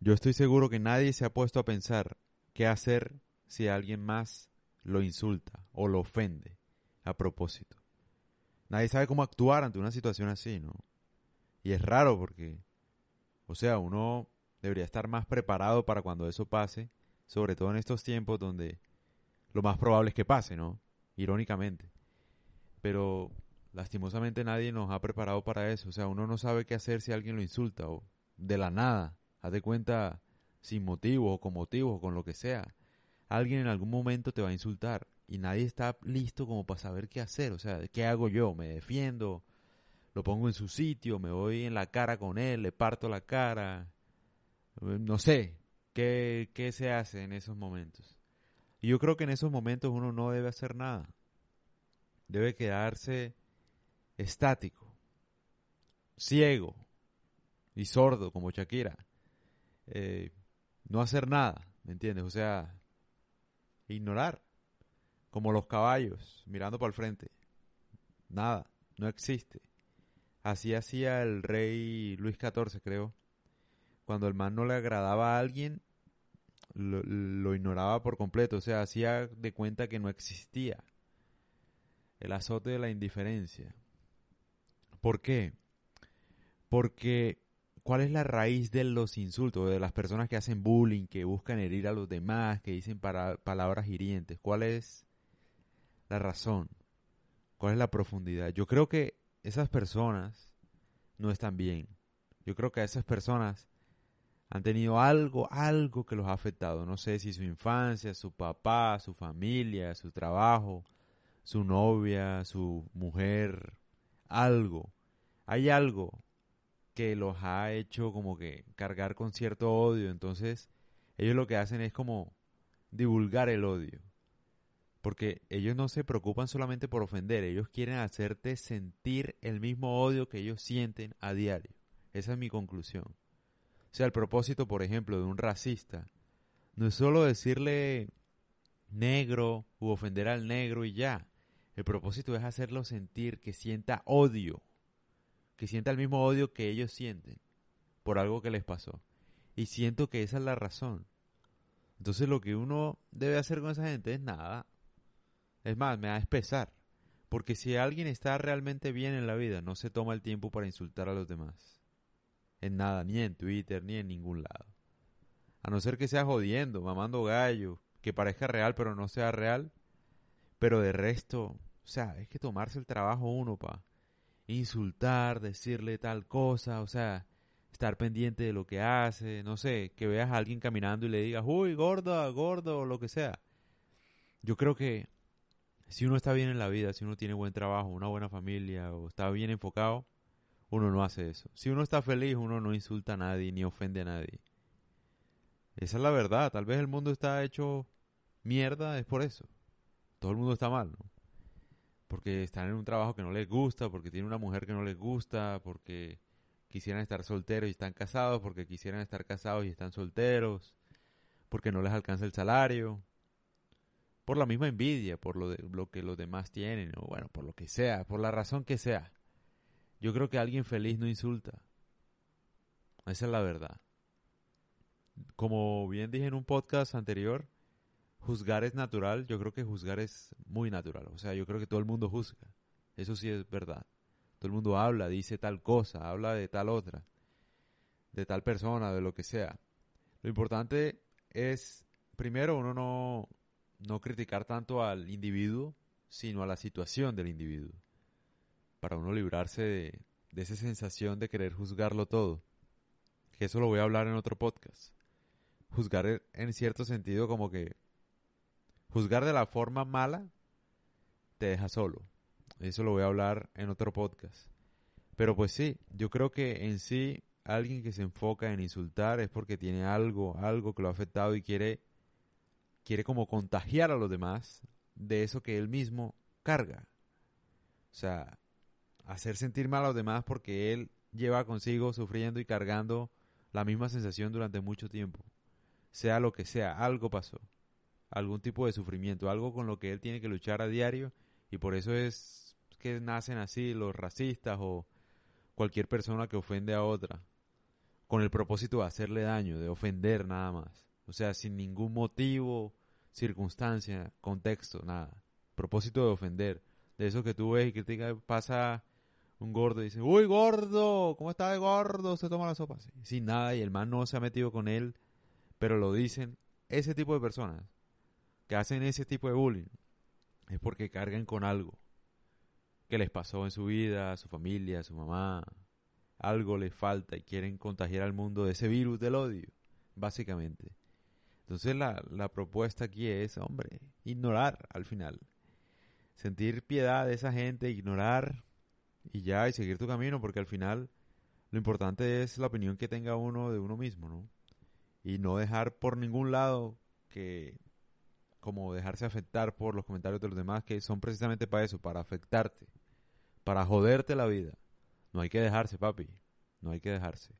Yo estoy seguro que nadie se ha puesto a pensar qué hacer si alguien más lo insulta o lo ofende a propósito. Nadie sabe cómo actuar ante una situación así, ¿no? Y es raro porque, o sea, uno debería estar más preparado para cuando eso pase, sobre todo en estos tiempos donde lo más probable es que pase, ¿no? Irónicamente. Pero lastimosamente nadie nos ha preparado para eso. O sea, uno no sabe qué hacer si alguien lo insulta o de la nada. Haz de cuenta sin motivo o con motivo o con lo que sea. Alguien en algún momento te va a insultar y nadie está listo como para saber qué hacer. O sea, ¿qué hago yo? ¿Me defiendo? ¿Lo pongo en su sitio? ¿Me voy en la cara con él? ¿Le parto la cara? No sé. ¿Qué, qué se hace en esos momentos? Y yo creo que en esos momentos uno no debe hacer nada. Debe quedarse estático, ciego y sordo como Shakira. Eh, no hacer nada, ¿me entiendes? O sea, ignorar, como los caballos, mirando para el frente. Nada, no existe. Así hacía el rey Luis XIV, creo. Cuando el man no le agradaba a alguien, lo, lo ignoraba por completo. O sea, hacía de cuenta que no existía. El azote de la indiferencia. ¿Por qué? Porque ¿cuál es la raíz de los insultos, de las personas que hacen bullying, que buscan herir a los demás, que dicen para, palabras hirientes? ¿Cuál es la razón? ¿Cuál es la profundidad? Yo creo que esas personas no están bien. Yo creo que esas personas han tenido algo, algo que los ha afectado. No sé si su infancia, su papá, su familia, su trabajo, su novia, su mujer, algo. Hay algo que los ha hecho como que cargar con cierto odio. Entonces, ellos lo que hacen es como divulgar el odio. Porque ellos no se preocupan solamente por ofender, ellos quieren hacerte sentir el mismo odio que ellos sienten a diario. Esa es mi conclusión. O sea, el propósito, por ejemplo, de un racista no es solo decirle negro u ofender al negro y ya. El propósito es hacerlo sentir que sienta odio, que sienta el mismo odio que ellos sienten por algo que les pasó. Y siento que esa es la razón. Entonces lo que uno debe hacer con esa gente es nada. Es más, me da pesar. Porque si alguien está realmente bien en la vida, no se toma el tiempo para insultar a los demás. En nada, ni en Twitter, ni en ningún lado. A no ser que sea jodiendo, mamando gallo, que parezca real pero no sea real. Pero de resto, o sea, es que tomarse el trabajo uno pa insultar, decirle tal cosa, o sea, estar pendiente de lo que hace, no sé, que veas a alguien caminando y le digas, uy, gorda, gordo, o lo que sea. Yo creo que si uno está bien en la vida, si uno tiene buen trabajo, una buena familia, o está bien enfocado, uno no hace eso. Si uno está feliz, uno no insulta a nadie, ni ofende a nadie. Esa es la verdad. Tal vez el mundo está hecho mierda, es por eso. Todo el mundo está mal, ¿no? Porque están en un trabajo que no les gusta, porque tienen una mujer que no les gusta, porque quisieran estar solteros y están casados, porque quisieran estar casados y están solteros, porque no les alcanza el salario, por la misma envidia, por lo, de, lo que los demás tienen, o bueno, por lo que sea, por la razón que sea. Yo creo que alguien feliz no insulta. Esa es la verdad. Como bien dije en un podcast anterior, juzgar es natural, yo creo que juzgar es muy natural. O sea, yo creo que todo el mundo juzga. Eso sí es verdad. Todo el mundo habla, dice tal cosa, habla de tal otra, de tal persona, de lo que sea. Lo importante es, primero, uno no, no criticar tanto al individuo, sino a la situación del individuo. Para uno librarse de, de esa sensación de querer juzgarlo todo. Que eso lo voy a hablar en otro podcast. Juzgar en cierto sentido como que juzgar de la forma mala te deja solo. Eso lo voy a hablar en otro podcast. Pero pues sí, yo creo que en sí alguien que se enfoca en insultar es porque tiene algo, algo que lo ha afectado y quiere quiere como contagiar a los demás de eso que él mismo carga. O sea, hacer sentir mal a los demás porque él lleva consigo sufriendo y cargando la misma sensación durante mucho tiempo. Sea lo que sea, algo pasó algún tipo de sufrimiento, algo con lo que él tiene que luchar a diario y por eso es que nacen así los racistas o cualquier persona que ofende a otra. con el propósito de hacerle daño, de ofender nada más. O sea, sin ningún motivo, circunstancia, contexto, nada. Propósito de ofender. De eso que tú ves y critica, pasa un gordo y dice, uy, gordo, ¿cómo está de gordo? Se toma la sopa. Sin nada y el man no se ha metido con él, pero lo dicen ese tipo de personas que hacen ese tipo de bullying es porque cargan con algo que les pasó en su vida, a su familia, a su mamá. Algo les falta y quieren contagiar al mundo de ese virus del odio, básicamente. Entonces la, la propuesta aquí es, hombre, ignorar al final. Sentir piedad de esa gente, ignorar y ya, y seguir tu camino, porque al final lo importante es la opinión que tenga uno de uno mismo, ¿no? Y no dejar por ningún lado que, como dejarse afectar por los comentarios de los demás, que son precisamente para eso, para afectarte, para joderte la vida. No hay que dejarse, papi, no hay que dejarse.